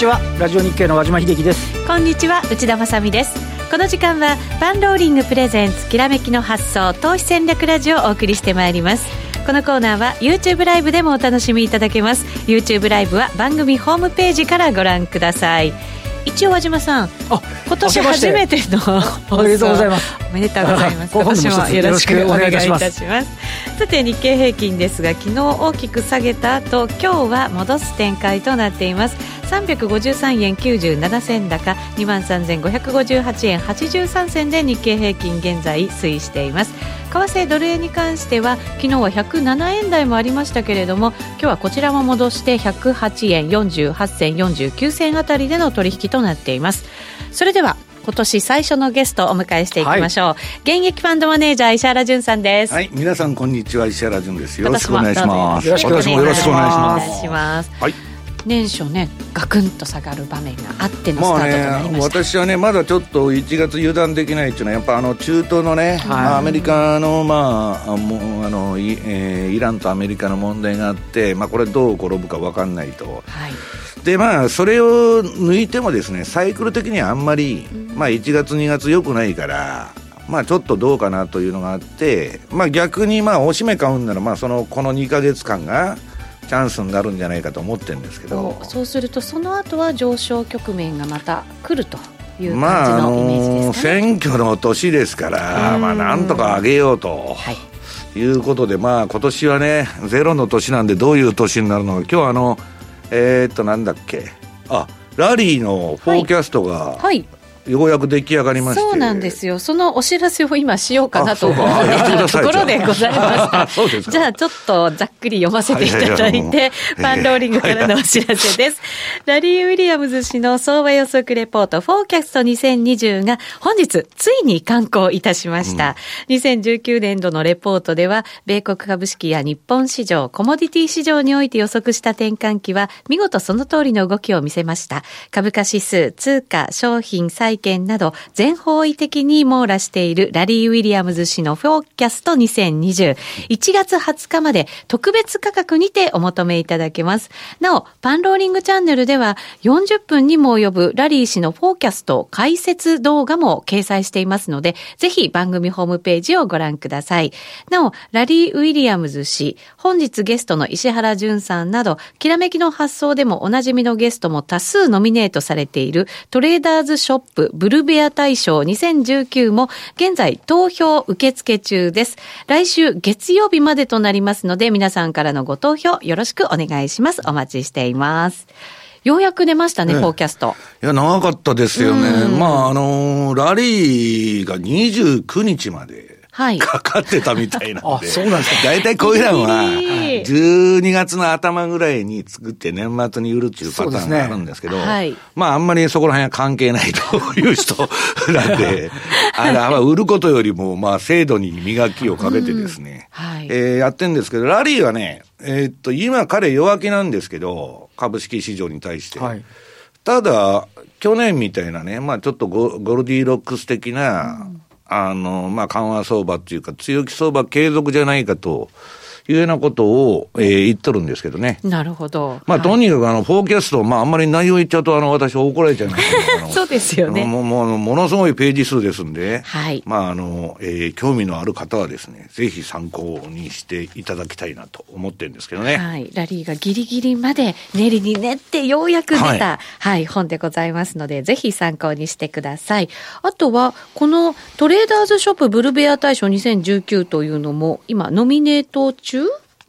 ちは。ラジオ日経の和島秀樹です。こんにちは。内田まさです。この時間はパンローリングプレゼンツきらめきの発想投資戦略ラジオをお送りしてまいります。このコーナーは YouTube ライブでもお楽しみいただけます。YouTube ライブは番組ホームページからご覧ください。一応和島さん今年初めての おめでとうございます。おめでとうございます。今年もよろしくお願いいたします。さて日経平均ですが昨日大きく下げた後今日は戻す展開となっています353円97銭高2万3558円83銭で日経平均現在推移しています。為替ドル円に関しては昨日は107円台もありましたけれども今日はこちらも戻して108円48銭49銭あたりでの取引となっています。それでは今年最初のゲストをお迎えしていきましょう、はい、現役ファンドマネージャー石原潤さんです。はい。皆さんこんにちは。石原潤です。よろしくお願いします。よろしくお願いします。はい年初ねガクンと下がる場面があってのスタートとなりました、まあね、私はねまだちょっと1月油断できないっていうのはやっぱあの中東のね、はい。まあ、アメリカのまあもうあのイ,、えー、イランとアメリカの問題があって、まあ、これどう転ぶか分かんないと、はい、でまあそれを抜いてもですねサイクル的にはあんまり、うん、まあ、1月2月よくないからまあちょっとどうかなというのがあって、まあ逆にまあおしめ買うんなら、まあその、この2か月間が、チャンスになるんじゃないかと思ってるんですけど。そうするとその後は上昇局面がまた来るという感じのイメージですか、ね、まあ、選挙の年ですから、まあ、なんとか上げようと。はい。いうことで、まあ、今年はね、ゼロの年なんで、どういう年になるのか、今日あの、えー、っと、なんだっけ、あラリーのフォーキャストが、はい、はいようやく出来上がりまして。そうなんですよ。そのお知らせを今しようかなと思ったところでございました。じゃあちょっとざっくり読ませていただいてパンローリングからのお知らせです、ラリー・ウィリアムズ氏の相場予測レポートフォーキャスト2020が本日ついに刊行いたしました、うん、2019年度のレポートでは米国株式や日本市場コモディティ市場において予測した転換期は見事その通りの動きを見せました。株価指数通貨商品債券など全方位的に網羅しているラリー・ウィリアムズ氏のフォーキャスト2020。1月20日まで特別価格にてお求めいただけます。なお、パンローリングチャンネルでは40分にも及ぶラリー氏のフォーキャスト解説動画も掲載していますので、ぜひ番組ホームページをご覧ください。なお、ラリー・ウィリアムズ氏、本日ゲストの石原淳さんなど、きらめきの発想でもおなじみのゲストも多数ノミネートされているトレーダーズショップブルルベア大賞2019も現在投票受付中です。来週月曜日までとなりますので皆さんからのご投票よろしくお願いします。お待ちしています。ようやく出ましたね、フォーキャスト。いや、長かったですよね。まあ、あのー、ラリーが29日まで。はい。かかってたみたいなんで。あ、そうなんですか。大体こういうのは、12月の頭ぐらいに作って年末に売るっていうパターンがあるんですけど、ねはい、まああんまりそこら辺は関係ないという人なんで、あれ、まあ売ることよりも、まあ制度に磨きをかけてですね、うんはい、えー、やってんですけど、ラリーはね、えー、っと、今彼弱気なんですけど、株式市場に対して。はい、ただ、去年みたいなね、まあちょっとゴゴルディロックス的な、うんあの、まあ、緩和相場っていうか、強気相場継続じゃないかというようなことを、えー、言っとるんですけどね。なるほど。まあ、とにかく、あの、フォーキャスト、まあ、あんまり内容言っちゃうと、あの、私怒られちゃいますけど、そうですよね。ももものすごいページ数ですんで、はい。まあ、あの、えー、興味のある方はですね、ぜひ参考にしていただきたいなと思ってるんですけどね。はい。ラリーがギリギリまで練りに練ってようやく出た、はい、はい、本でございますので、ぜひ参考にしてください。あとは、このトレーダーズショップブルベア大賞2019というのも、今、ノミネート中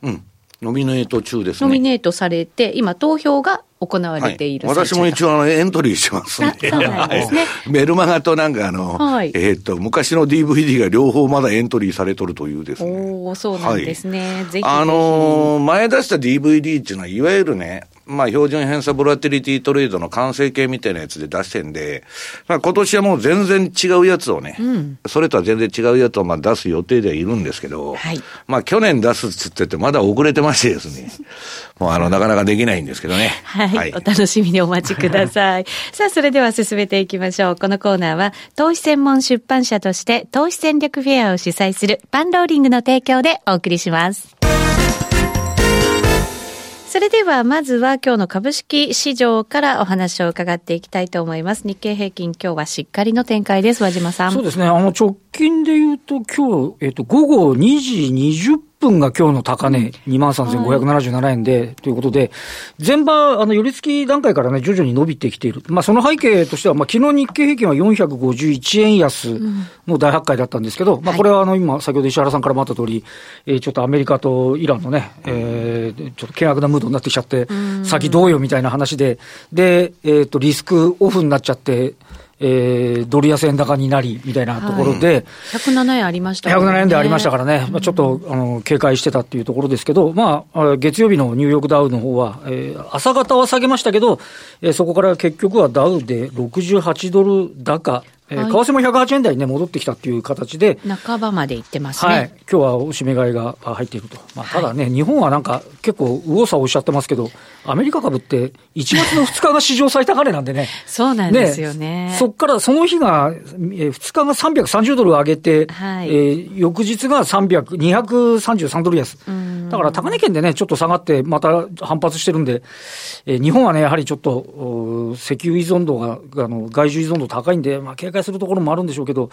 うん。ノミネート中ですね。ノミネートされて、今投票が行われている、はい、私も一応あのエントリーしてますんで。そうなんですね。メルマガとなんかあの、はい、えっ、と、昔の DVD が両方まだエントリーされとるというですね。おそうなんですね。はい、ぜひあのー、前出した DVD っていうのは、いわゆるね、まあ、標準偏差ボラティリティトレードの完成形みたいなやつで出してんで、まあ、今年はもう全然違うやつをね、うん、それとは全然違うやつをまあ出す予定ではいるんですけど、はい、まあ、去年出すっつってて、まだ遅れてましてですね、もうあの、なかなかできないんですけどね。はい。はい、お楽しみにお待ちください。さあ、それでは進めていきましょう。このコーナーは、投資専門出版社として、投資戦略フェアを主催するパンローリングの提供でお送りします。それではまずは今日の株式市場からお話を伺っていきたいと思います。日経平均今日はしっかりの展開です。和島さん。そうですね。あの直近で言うと今日、えっ、と、午後2時20分が今日の高値、23,577円で、はい、ということで、前場、あの、寄り付き段階からね、徐々に伸びてきている。まあ、その背景としては、まあ、昨日日経平均は451円安の大発会だったんですけど、うん、まあ、これはあの、今、先ほど石原さんからもあった通り、えー、ちょっとアメリカとイランのね、えー、ちょっと険悪なムードになってきちゃって、先どうよみたいな話で、で、えっ、ー、と、リスクオフになっちゃって、えー、ドル安円高になりみたいなところで、はい、107円ありました、ね、107円でありましたからね、まあ、ちょっとあの警戒してたっていうところですけど、まあ、月曜日のニューヨークダウの方は、えー、朝方は下げましたけど、えー、そこから結局はダウで68ドル高、えー、為替も108円台に、ね、戻ってきたっていう形で、半ばまでいってますね。はい、今日はおしめ買いが入っていると。まあ、ただね、はい、日本はなんか結構、右往左往しちゃってますけど、アメリカ株って1月の2日が史上最高値なんでね。そうなんですよね。ねそっからその日が、2日が330ドル上げて、はい、えー、翌日が300、233ドル安。だから高値圏でね、ちょっと下がって、また反発してるんで、えー、日本はね、やはりちょっと、石油依存度が、あの外需依存度高いんで、まあ、警戒するところもあるんでしょうけど、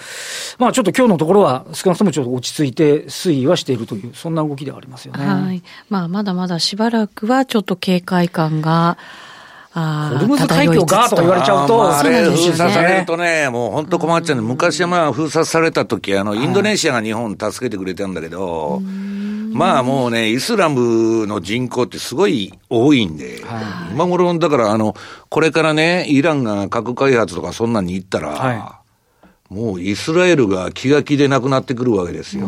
まあちょっと今日のところは少なくともちょっと落ち着いて推移はしているという、そんな動きではありますよね。はい。まあまだまだしばらくはちょっと警戒感が、あホルムズ海峡がとか言われちゃうと、あれ、封鎖されるとね、もう本当困っちゃうんで、昔はまあ封鎖された時あの、インドネシアが日本助けてくれたんだけど、まあもうね、イスラムの人口ってすごい多いんで、今頃、だからあの、これからね、イランが核開発とかそんなに行ったら、もうイスラエルが気が気でなくなってくるわけですよ。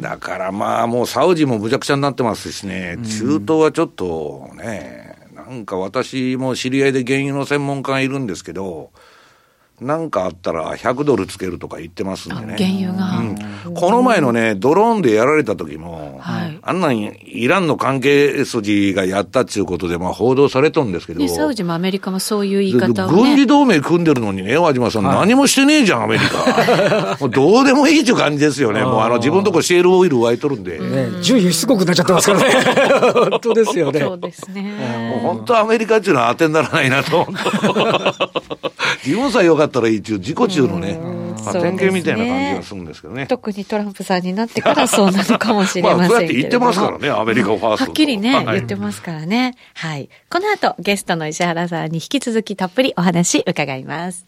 だからまあもうサウジもむちゃくちゃになってますしね、中東はちょっとね、なんか私も知り合いで原油の専門家がいるんですけど、なんかあったら100ドルつけるとか言ってますんでね。原油が、うん。この前のね、ドローンでやられた時も、はい、あんなにイランの関係筋がやったっていうことで、まあ報道されとんですけど。サウジもアメリカもそういう言い方を、ね、軍事同盟組んでるのにね、和島さん、はい、何もしてねえじゃん、アメリカ。もうどうでもいいっていう感じですよね。もうあの自分のとこシェールオイル湧いとるんで。ね、重輸出国になっちゃってますからね。本当ですよね。そうですね。もう本当アメリカっていうのは当てにならないなと。自分さえよかったらいいっていう自己中のね、まあ、典型みたいな感じがするんですけどね。特にトランプさんになってからそうなのかもしれません。まあ、そうやって言ってますからね、アメリカファースト。はっきりね、はい、言ってますからね。はい。この後、ゲストの石原さんに引き続きたっぷりお話伺います。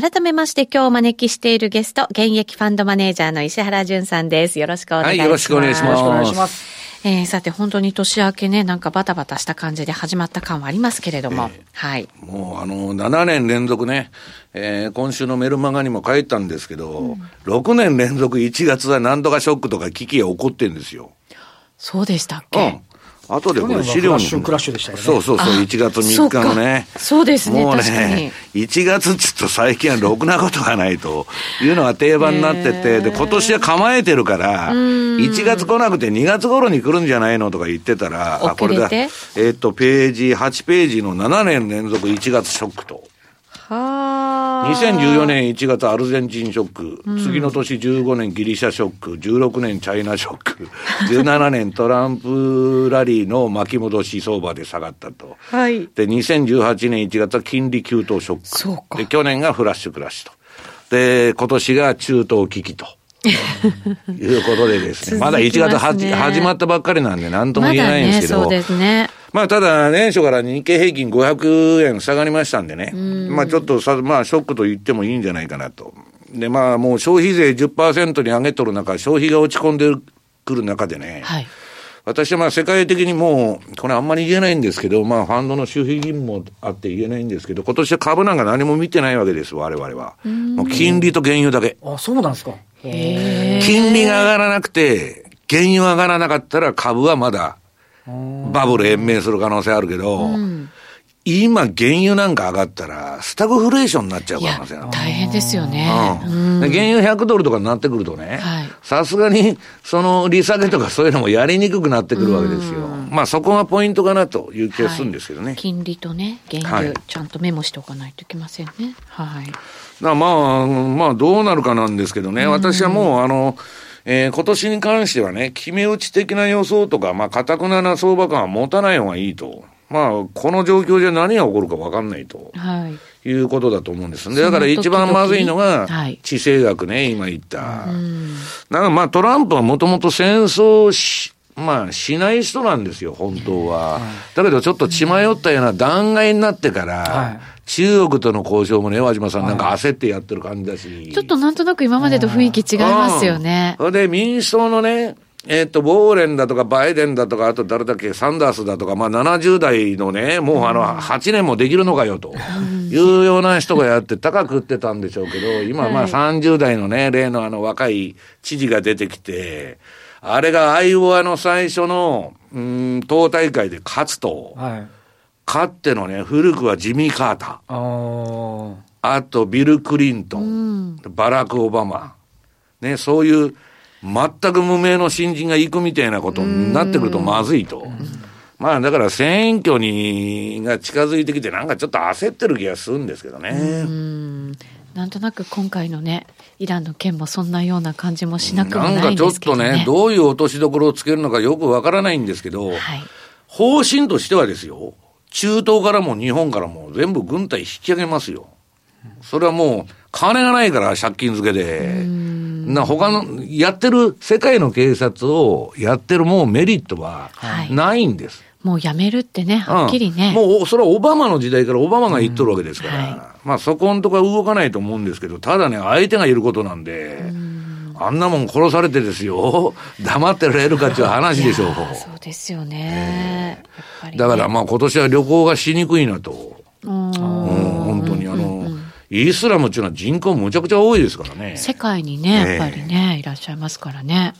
改めまして今日お招きしているゲスト、現役ファンドマネージャーの石原淳さんです。よろしくお願いします。はい、よろしくお願いします。えー、さて本当に年明けね、なんかバタバタした感じで始まった感はありますけれども、えー、はい。もうあの、7年連続ね、えー、今週のメルマガにも書いたんですけど、うん、6年連続1月は何度かショックとか危機が起こってるんですよ。そうでしたっけ、うん後でこれ資料に。クラッシュでしたよね。そうそうそう、1月3日のね。そうですね、もうね、1月っつうと最近はろくなことがないというのが定番になってて、で、今年は構えてるから、1月来なくて2月頃に来るんじゃないのとか言ってたら、あ、これだ。えっと、ページ、8ページの7年連続1月ショックと。は2014年1月アルゼンチンショック、うん、次の年15年ギリシャショック、16年チャイナショック、17年トランプラリーの巻き戻し相場で下がったと。はい。で、2018年1月は金利急騰ショック。そうか。で、去年がフラッシュクラッシュと。で、今年が中東危機と。いうことでですね。まだ1月は、ね、始まったばっかりなんで何とも言えないんですけど。まだね、そうですね。まあ、ただ、年初から日経平均500円下がりましたんでね。まあ、ちょっとさ、まあ、ショックと言ってもいいんじゃないかなと。で、まあ、もう消費税10%に上げとる中、消費が落ち込んでくる中でね。はい。私はまあ世界的にもう、これあんまり言えないんですけど、まあファンドの収費義務もあって言えないんですけど、今年は株なんか何も見てないわけです、我々は。もう金利と原油だけ。あ、そうなんですか。金利が上がらなくて、原油上がらなかったら株はまだバブル延命する可能性あるけど、うん、今、原油なんか上がったら、スタグフレーションになっちゃう可能性ある。大変ですよね。うん。原油100ドルとかになってくるとね、さすがに、その利下げとかそういうのもやりにくくなってくるわけですよ。まあそこがポイントかなという気がするんですけどね。はい、金利とね、原油、ちゃんとメモしておかないといけませんね。はい。まあ、まあ、どうなるかなんですけどね、私はもう、あの、えー、今年に関してはね、決め打ち的な予想とか、まあ、かたくなな相場感は持たない方がいいと。まあ、この状況じゃ何が起こるか分かんないと。はい。いうことだと思うんです。で、だから一番まずいのが、地政学ね、今言った。だからまあトランプはもともと戦争し、まあ、しない人なんですよ、本当は。だけど、ちょっと血迷ったような弾劾になってから、中国との交渉もね、和島さん、なんか焦ってやってる感じだし。ちょっとなんとなく今までと雰囲気違いますよね。それで、民主党のね、えっ、と、ウォーレンだとか、バイデンだとか、あと誰だっけ、サンダースだとか、まあ70代のね、もうあの、8年もできるのかよと、いうような人がやって高く売ってたんでしょうけど、今まあ30代のね、例のあの若い知事が出てきて、あれがアイオワの最初の、うん、党大会で勝つと、はい、勝ってのね、古くはジミー・カーター。あと、ビル・クリントン、うん、バラク・オバマ。ね、そういう、全く無名の新人が行くみたいなことになってくるとまずいと。まあだから選挙にが近づいてきてなんかちょっと焦ってる気がするんですけどね。なんとなく今回のね、イランの件もそんなような感じもしなくもないんですけど、ね、なんかちょっとね、どういう落としどころをつけるのかよくわからないんですけど、はい、方針としてはですよ、中東からも日本からも全部軍隊引き上げますよ。それはもう、金がないから借金付けで。な他の、やってる、世界の警察をやってるもうメリットはないんです。はいもうやめるってね、はっきりね、うん、もうそれはオバマの時代からオバマが言っとるわけですから、うんはい、まあそこんとこは動かないと思うんですけど、ただね、相手がいることなんで、ん。あんなもん殺されてですよ、黙ってられるかっていう話でしょう。そうですよね。えー、ね。だからまあ今年は旅行がしにくいなと。うん、本当にあの、イスラムっていうのは人口むちゃくちゃ多いですからね。世界にね、やっぱりね、いらっしゃいますからね。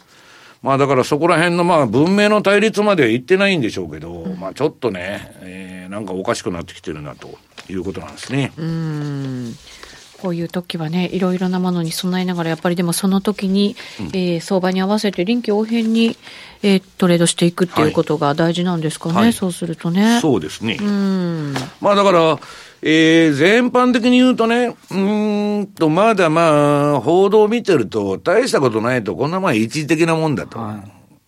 まあだからそこら辺のまあ文明の対立までは行ってないんでしょうけど、うん、まあちょっとね、えー、なんかおかしくなってきてるなということなんですね。うんこういう時はね、いろいろなものに備えながら、やっぱりでもその時に、うん、えー、相場に合わせて臨機応変に、えー、トレードしていくっていうことが大事なんですかね、はいはい、そうするとね。そうですね。うん。まあだから、えー、全般的に言うとね、うんと、まだまあ、報道を見てると、大したことないと、こんなまあ一時的なもんだと。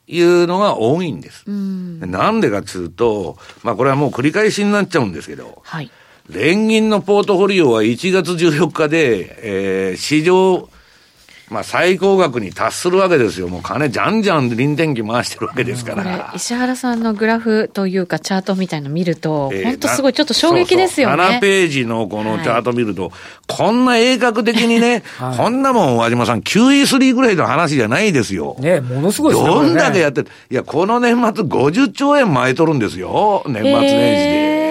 いうのが多いんです。なんでかっつうと、まあこれはもう繰り返しになっちゃうんですけど、はい、連銀のポートフォリオは1月14日で、えー、市場まあ、最高額に達するわけですよ。もう金じゃんじゃん臨転機回してるわけですから。石原さんのグラフというかチャートみたいの見ると、えー、本当すごいちょっと衝撃ですよね。そうそう7ページのこのチャート見ると、はい、こんな鋭角的にね、はい、こんなもん和島さん QE3 ぐらいの話じゃないですよ。ねものすごいですね。どんだけやってる。いや、この年末50兆円巻いとるんですよ。年末年始で。えー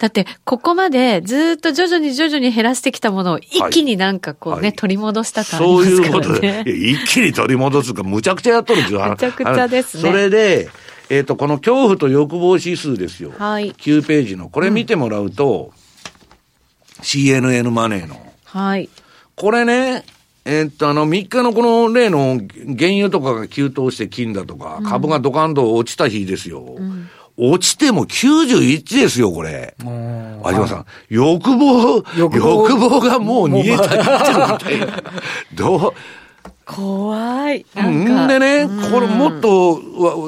だって、ここまでずっと徐々に徐々に減らしてきたものを一気になんかこうね、はい、取り戻した感じですからね。そういうことで、一気に取り戻すか、むちゃくちゃやっとるんですよ。むちゃくちゃですね。それで、えっ、ー、と、この恐怖と欲望指数ですよ。はい。9ページの。これ見てもらうと、うん、CNN マネーの。はい。これね、えー、っと、あの、3日のこの例の原油とかが急騰して金だとか、株がドカンと落ちた日ですよ。うん落ちても91ですよ、これ。有馬さん。欲望、欲望がもう逃げたってるみたいな。どう？怖い。んでね、これもっと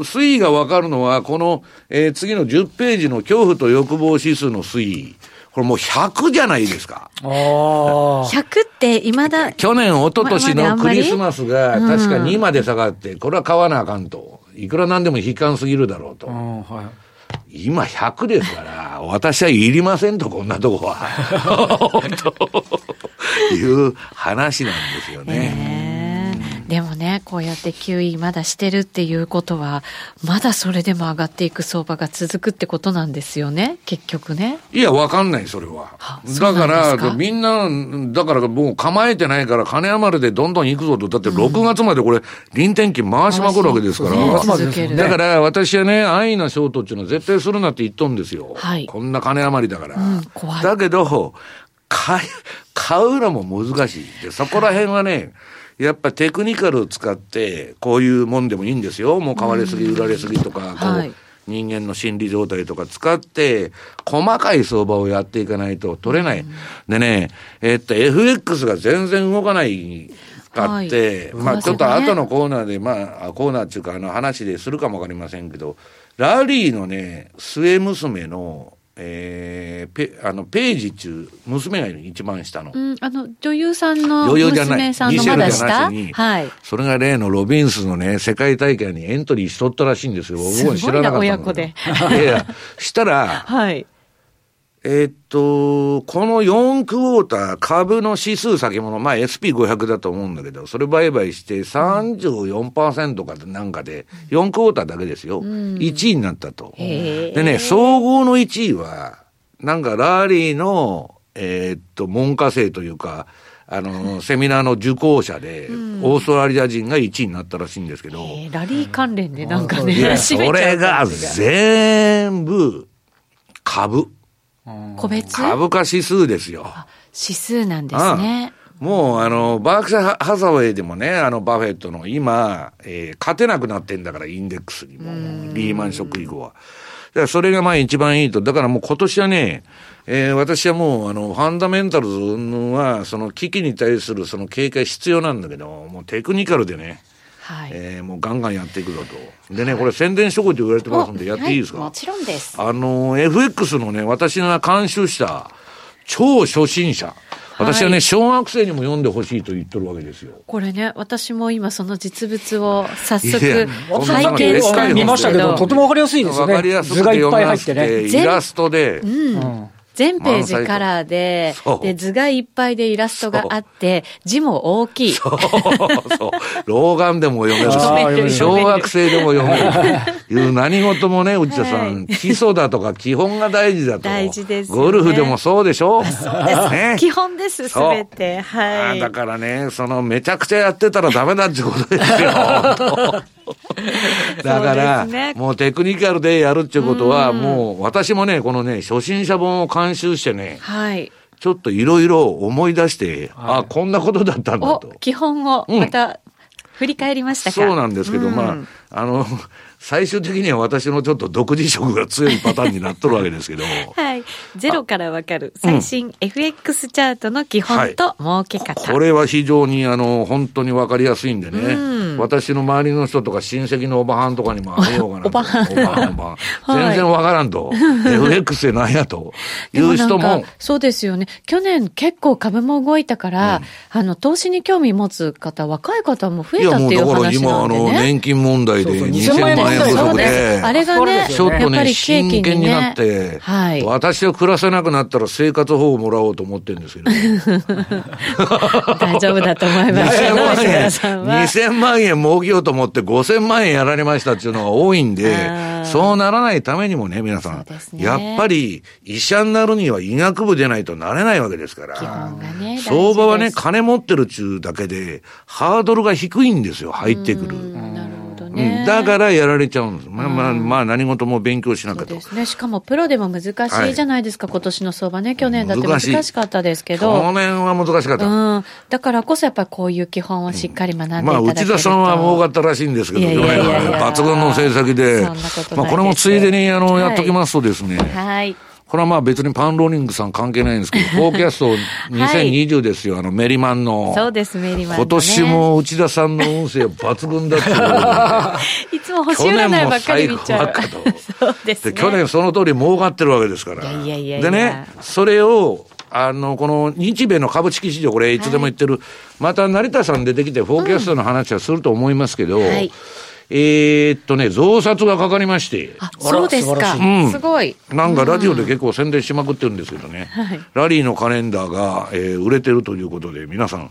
推移がわかるのは、この、えー、次の10ページの恐怖と欲望指数の推移。これもう100じゃないですか。100って未だ。去年、一昨年のクリスマスが確か2まで下がって、これは買わなあかんと。いくらなんでも悲観すぎるだろうと。はい今100ですから、私はいりませんと、こんなとこは。という話なんですよね。でもね、こうやって9位まだしてるっていうことは、まだそれでも上がっていく相場が続くってことなんですよね、結局ね。いや、わかんない、それは。だから、みんな、だからもう構えてないから、金余りでどんどん行くぞと。だって6月までこれ、臨転機回しまくるわけですから。ね、だから私はね、安易なショートっていうのは絶対するなって言っとんですよ。はい、こんな金余りだから。うん、だけど、買買うのも難しい。で、そこら辺はね、やっぱテクニカルを使って、こういうもんでもいいんですよ。もう買われすぎ、売られすぎとか、こう、はい、人間の心理状態とか使って、細かい相場をやっていかないと取れない。うん、でね、えっと、FX が全然動かないかって、はい、まあちょっと後のコーナーで、まあ、コーナーっていうか、あの話でするかもわかりませんけど、ラリーのね、末娘の、えー、ペあのページ中、娘が一番下の。うん、あの、女優さんの娘さんのまだ下はい。それが例のロビンスのね、世界大会にエントリーしとったらしいんですよ。僕は知らなかった親子で。いや、したら、はい。えー、っと、この4クォーター株の指数先物、まあ SP500 だと思うんだけど、それ売買して34%かなんかで、4クォーターだけですよ。1位になったと。でね、総合の1位は、なんかラリーの、えー、っと、門下生というか、あの、セミナーの受講者で、オーストラリア人が1位になったらしいんですけど。ラリー関連でなんかね、それが全部株。個別？株価指数ですよ。指数なんですね。もう、あの、バークシャーハザウェイでもね、あの、バフェットの今、えー、勝てなくなってんだから、インデックスにも。リーマンショック以降は。だからそれがまあ一番いいと。だからもう今年はね、えー、私はもう、あの、ファンダメンタルズは、その危機に対するその警戒必要なんだけど、もうテクニカルでね、はい、えー、もうガンガンやっていくぞと。でね、これ宣伝しとこいと言われてますんで、やっていいですか、はい、もちろんです。あの、FX のね、私が監修した超初心者。私はね、小学生にも読んでほしいと言ってるわけですよ。これね、私も今その実物を早速拝見したんですけど。見ましたけど、とてもわかりやすいですね。わかりやすくて読ませて、イラストで、うん、全ページカラーで、で、図がいっぱいでイラストがあって、字も大きい。そう、そう。老眼でも読めるし、小学生でも読めると いう何事もね、内田さん、基礎だとか基本が大事だと。大事です、ゴルフでもそうでしょ？そうです。ね、基本です、すべて。はい。だからね、その、めちゃくちゃやってたらダメだってことですよ。だから、ね、もうテクニカルでやるっていうことは、もう、私もね、このね、初心者本を監修してね、はい。ちょっといろいろ思い出して、はい、あ、こんなことだったんだと。基本を、また、振り返りましたか、そうなんですけど、うん、まあ、あの、最終的には私のちょっと独自色が強いパターンになっとるわけですけど。はい。ゼロからわかる最新 FX チャートの基本と儲け方、はい、これは非常にあの、本当にわかりやすいんでね、うん、私の周りの人とか親戚のおばはんとかにもあげようかな おばはん。全然わからんと。FX でなんやという人も。そうですよね。去年結構株も動いたから、うん、あの、投資に興味持つ方、若い方も増えたっていう話なんで、ね、いやもうだから今、あの、年金問題で2000万円不足で、あれがね、ちょっとね、真剣になって、はい、私は暮らせなくなったら生活保護もらおうと思ってるんですけど。大丈夫だと思います。けど、2000万円儲けようと思って5000万円やられましたっていうのが多いんで、そうならないためにもね、皆さん、ね、やっぱり医者になるには医学部でないとなれないわけですから、ね、相場はね、金持ってるっちゅうだけで、ハードルが低いんですよ、入ってくる。ね、だからやられちゃうんです。まあまあ、まあ何事も勉強しなきゃと。そうですね。しかもプロでも難しいじゃないですか、はい、今年の相場ね。去年だって難しかったですけど。去年は難しかった。うん。だからこそやっぱりこういう基本をしっかり学んでいただけると、うん、まあ、内田さんは儲かったらしいんですけど、去年は抜群の成績で。まあ、これもついでに、あの、やっときますとですね。はい。これはまあ別にパンローリングさん関係ないんですけど、フォーキャスト2020ですよ、はい、あのメリマンの。そうです、メリマン、ね、今年も内田さんの運勢抜群だってい つも星占いばっかり見ちゃう。そうですね。去年その通り儲かってるわけですから。いやいやいやでね、それを、あの、この日米の株式市場、これいつでも言ってる、はい、また成田さん出てきて、フォーキャストの話はすると思いますけど、うんはいえー、っとね、増刷がかかりまして。あ、そうですか。うん、すごい。なんかラジオで結構宣伝しまくってるんですけどね。はい、ラリーのカレンダーが、えー、売れてるということで、皆さん、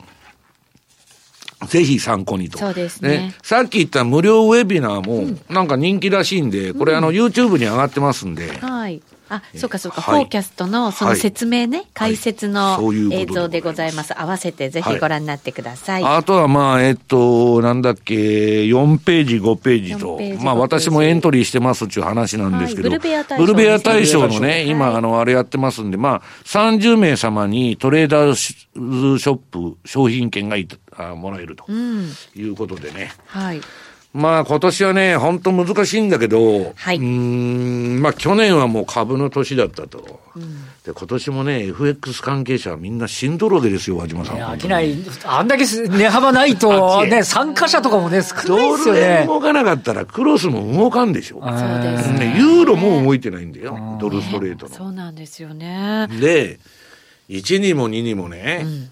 ぜひ参考にと。そうですね。ねさっき言った無料ウェビナーも、なんか人気らしいんで、これあの、YouTube に上がってますんで。はい。あ、そうかそうか、はい、フォーキャストのその説明ね、はい、解説の映像でございます。合わせてぜひご覧になってください。あとはまあ、えっと、なんだっけ、4ページ、5ページと、まあ私もエントリーしてますっていう話なんですけど、ブルベア大賞、ブルベア大賞のね、今、あの、あれやってますんで、まあ、30名様にトレーダーショップ商品券がいあもらえるということでね。はい。まあ今年はね、本当難しいんだけど、はい、うん、まあ去年はもう株の年だったと。うん、で、今年もね、FX 関係者はみんな死んどろでですよ、和島さん。飽きない。あんだけ値幅ないと、ね、参加者とかもね、少ないですよね。ドル円動かなかったらクロスも動かんでしょ。そうですね。ユーロも動いてないんだよ、ドルストレートの。そうなんですよね。で、1にも2にもね、うん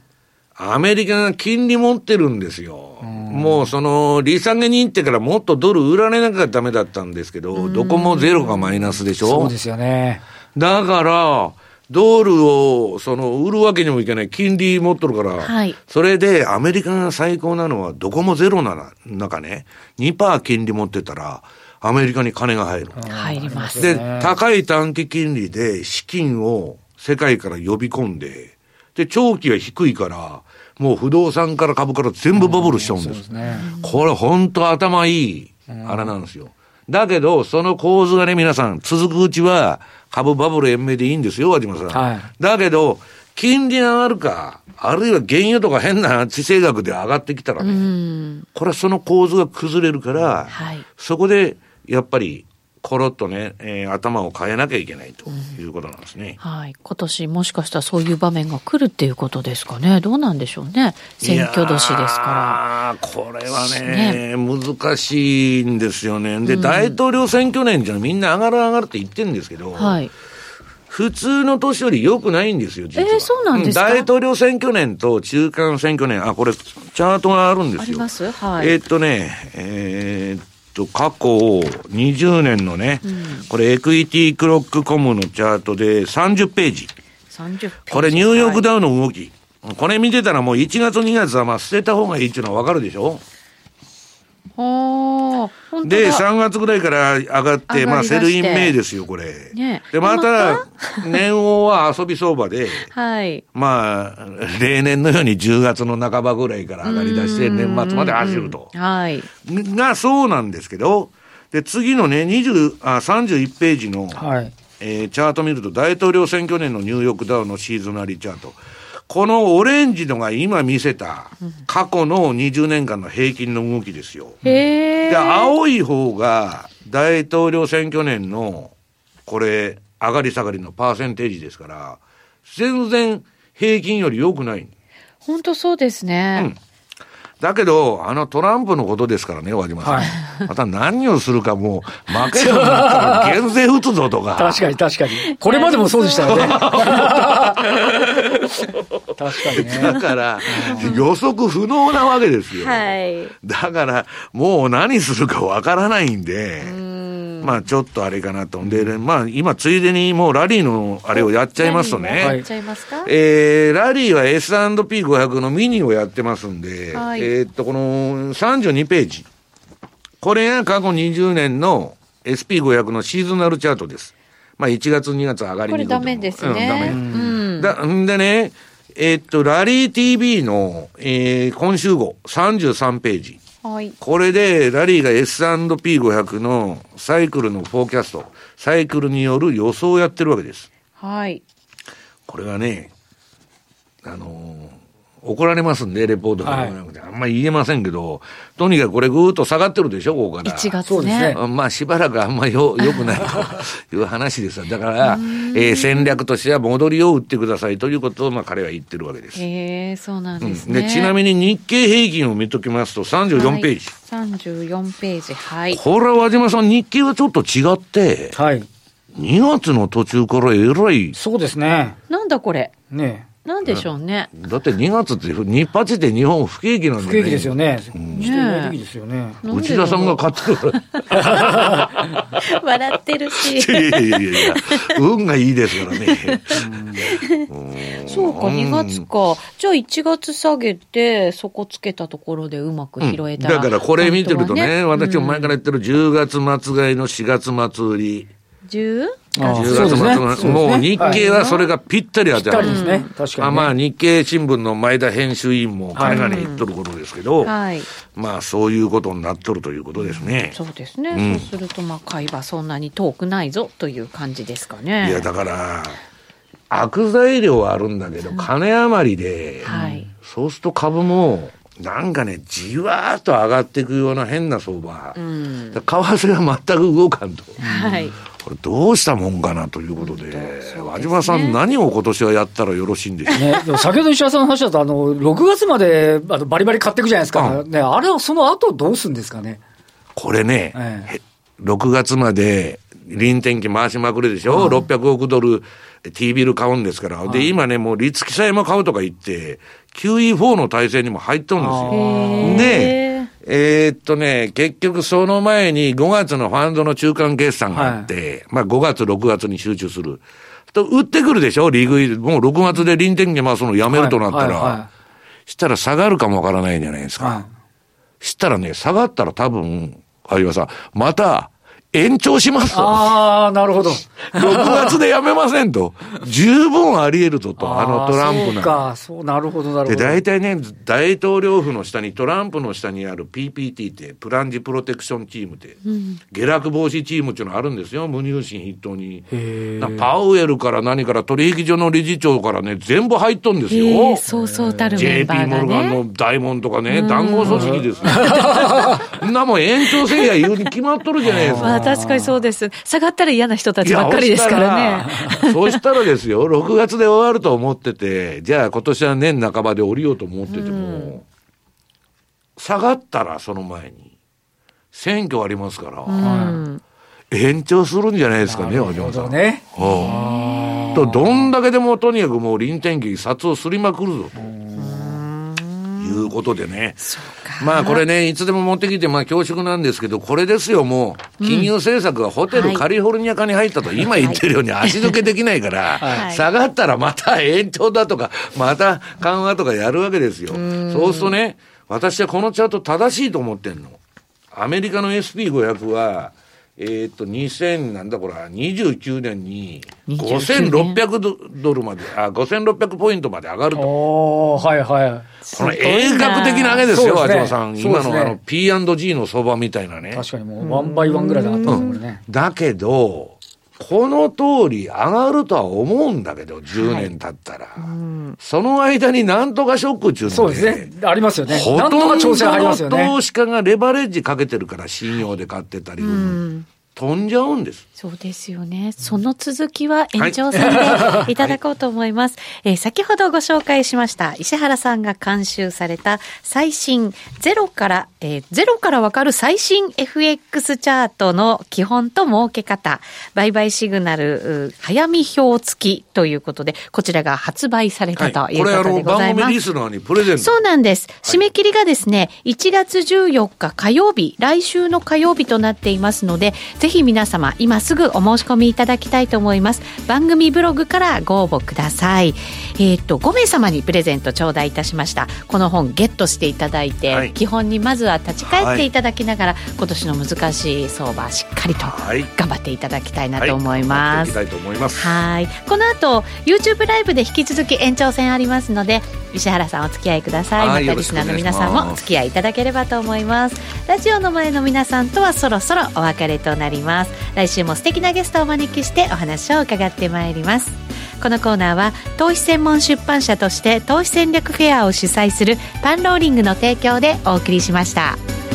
アメリカが金利持ってるんですよ。もうその、利下げに行ってからもっとドル売られなきゃダメだったんですけど、どこもゼロかマイナスでしょ？そうですよね。だから、ドルを、その、売るわけにもいけない。金利持っとるから。はい。それで、アメリカが最高なのは、どこもゼロな中ね、2%金利持ってたら、アメリカに金が入る。入ります。で、高い短期金利で資金を世界から呼び込んで、で、長期は低いから、もう不動産から株から全部バブルしちゃうんです。ですね、これ本当頭いい、あれなんですよ。だけど、その構図がね、皆さん、続くうちは、株バブル延命でいいんですよ、和島さん。はい、だけど、金利が上がるか、あるいは原油とか変な地政学で上がってきたらね、これはその構図が崩れるから、はい、そこで、やっぱり、ころっとね、えー、頭を変えなきゃいけないということなんですね、うん、はい。今年もしかしたらそういう場面が来るっていうことですかね。どうなんでしょうね。選挙年ですから。これはね、ね難しいんですよね。で、うん、大統領選挙年じゃみんな上がる上がるって言ってるんですけど、はい。普通の年より良くないんですよ、実は。えー、そうなんですか？大統領選挙年と中間選挙年、あ、これ、チャートがあるんですよ。あります？はい。えー、っとね、えー、と、過去20年のね、うん、これ EquityClock.com のチャートで30ページ。30ページ。これニューヨークダウの動き。はい、これ見てたらもう1月2月はまあ捨てた方がいいっていうのはわかるでしょ？で、3月ぐらいから上がって、まあ、 Sell in May ですよ、これ。ね、で、また、年央は遊び相場で、はい。まあ、例年のように10月の半ばぐらいから上がり出して、年末まで走ると。はい。が、そうなんですけど、で、次のね、20、あ、31ページの、はい。えー、チャート見ると、大統領選挙年のニューヨークダウのシーズナリーチャート。このオレンジのが今見せた過去の20年間の平均の動きですよ。で、青い方が大統領選挙年のこれ上がり下がりのパーセンテージですから、全然平均より良くない。本当そうですね。うんだけど、あのトランプのことですからね、和島さん。はい、また何をするかもう、負ける んだったら減税打つぞとか。確かに確かに。これまでもそうでしたよね。確かにね。だから、予測不能なわけですよ。はい。だから、もう何するかわからないんで。うんまあちょっとあれかなと。で、まあ今ついでにもうラリーのあれをやっちゃいますとね。やっちゃいますか？えー、ラリーは S&P500 のミニをやってますんで、はい、えっと、この32ページ。これが過去20年の SP500 のシーズナルチャートです。まあ1月2月上がりにこれダメですね。うん、ダメ。うん、だんでね、えー、っと、ラリー TV の、えー、今週号33ページ。はい、これで、ラリーが S&P500 のサイクルのフォーキャスト、サイクルによる予想をやってるわけです。はい。これはね、あのー、怒られますんで、レポートが、はい、あんまり言えませんけど、とにかくこれぐーっと下がってるでしょ、ここから。1月ね。まあしばらくあんまりよ、よくないという話ですだから、えー、戦略としては戻りを打ってくださいということを、まあ彼は言ってるわけです。へえそうなんですね、うん、で、ちなみに日経平均を見ときますと34ページ。はい、34ページ、はい。これは和島さん、日経はちょっと違って、はい。2月の途中からえらい。そうですね。なんだこれ。ねなんでしょうね。だって2月って日八で日本不景気なんだよね。不景気ですよね。うん、してない時ですよね。内田さんが買ってる笑ってるし。いやいやいやいや、運がいいですからね。そうか、2月か。じゃあ1月下げて、そこつけたところでうまく拾えたら、うん、だからこれ見てるとね、ね私も前から言ってる10月末買いの4月末売り。10? 10月末の、もう日経はそれがぴったり当てはる。ですね。確かに、まあ日経新聞の前田編集員も金がね言っとることですけど、はい、まあそういうことになっとるということですね。そうですね。うん、そうするとまあ買い場そんなに遠くないぞという感じですかね。いやだから、悪材料はあるんだけど、金余りで、はい、そうすると株も、なんかね、じわーっと上がっていくような変な相場。うん、為替が全く動かんと。はい。これどうしたもんかなということで、で和島さん、何を今年はやったらよろしいんでしょう、ね、でも先ほど石原さんの話だと、あの6月まであのバリバリ買っていくじゃないですか、うん、ね、あれはその後どうするんですかね？これね、ええ、6月まで臨転機回しまくるでしょ、うん、600億ドル T ビル買うんですから、で、今ね、もう立木さえも買うとか言って、QE4 の体制にも入っとるんですよ。で、えー、っとね、結局その前に5月のファンドの中間決算があって、はい、まあ5月、6月に集中する。と、売ってくるでしょ？リーグ、もう6月で臨転機回すのやめるとなったら、はいはいはい、したら下がるかもわからないんじゃないですか。はい、したらね、下がったら多分、あるいはさ、また、延長しますと。ああ、なるほど。6月でやめませんと。十分あり得ると、と、あのトランプの。そうか、そう、なるほど、なるほど。で、大体ね、大統領府の下に、トランプの下にある PPT って、プランジプロテクションチームって、うん、下落防止チームっていうのあるんですよ、無入信筆頭に。パウエルから何から取引所の理事長からね、全部入っとんですよ。そうそうたるメンバー、ね、JP モルガンの大門とかね、談合組織ですね。なもん延長せいや言うに決まっとるじゃないですか。確かにそうです。下がったら嫌な人たちばっかりですからね。そうしたらですよ、6月で終わると思ってて、じゃあ今年は年半ばで降りようと思ってても、うん、下がったらその前に、選挙ありますから、うん、延長するんじゃないですかね、和島さん。ね。と、どんだけでもとにかくもう臨転機、札をすりまくるぞと。いうことでね。まあこれね、いつでも持ってきて、まあ恐縮なんですけど、これですよ、もう、金融政策がホテルカリフォルニア化に入ったと、今言ってるように足抜けできないから、下がったらまた延長だとか、また緩和とかやるわけですよ。そうするとね、私はこのチャート正しいと思ってんの。アメリカの SP500 は、えっ、と、2000、なんだこれ、29年に、5600ドルまで、あ、5600ポイントまで上がると。おはいはい。この鋭角的な上げですよ、ね、さん。今のあの P&G の相場みたいなね。確かにもう、ワンバイワンぐらいで上がってますね、うん。だけど、この通り上がるとは思うんだけど、10年経ったら。はいうん、その間になんとかショックっていうのそうですね。ありますよね。ほとんどの投資家がレバレッジかけてるから信用で買ってたり、うん、飛んじゃうんです。そうですよね。その続きは延長戦でいただこうと思います。はい、えー、先ほどご紹介しました石原さんが監修された最新ゼロから、えー、ゼロからわかる最新 FX チャートの基本と儲け方、売買シグナル早見表付きということで、こちらが発売されたということでございます。はい、これあの番組リスナーにプレゼント。そうなんです。締め切りがですね、1月14日火曜日、来週の火曜日となっていますので、ぜひ皆様今すぐお申し込みいただきたいと思います。番組ブログからご応募ください。えっ、と5名様にプレゼント頂戴いたしました。この本ゲットしていただいて、はい、基本にまずは立ち返っていただきながら、はい、今年の難しい相場しっかりと頑張っていただきたいなと思います、はい、はい。この後 YouTube ライブで引き続き延長戦ありますので石原さんお付き合いください。またリスナーの皆さんもお付き合いいただければと思います。ラジオの前の皆さんとはそろそろお別れとなります来週も素敵なゲストをお招きしてお話を伺ってまいりますこのコーナーは投資専門出版社として投資戦略フェアを主催するパンローリングの提供でお送りしました。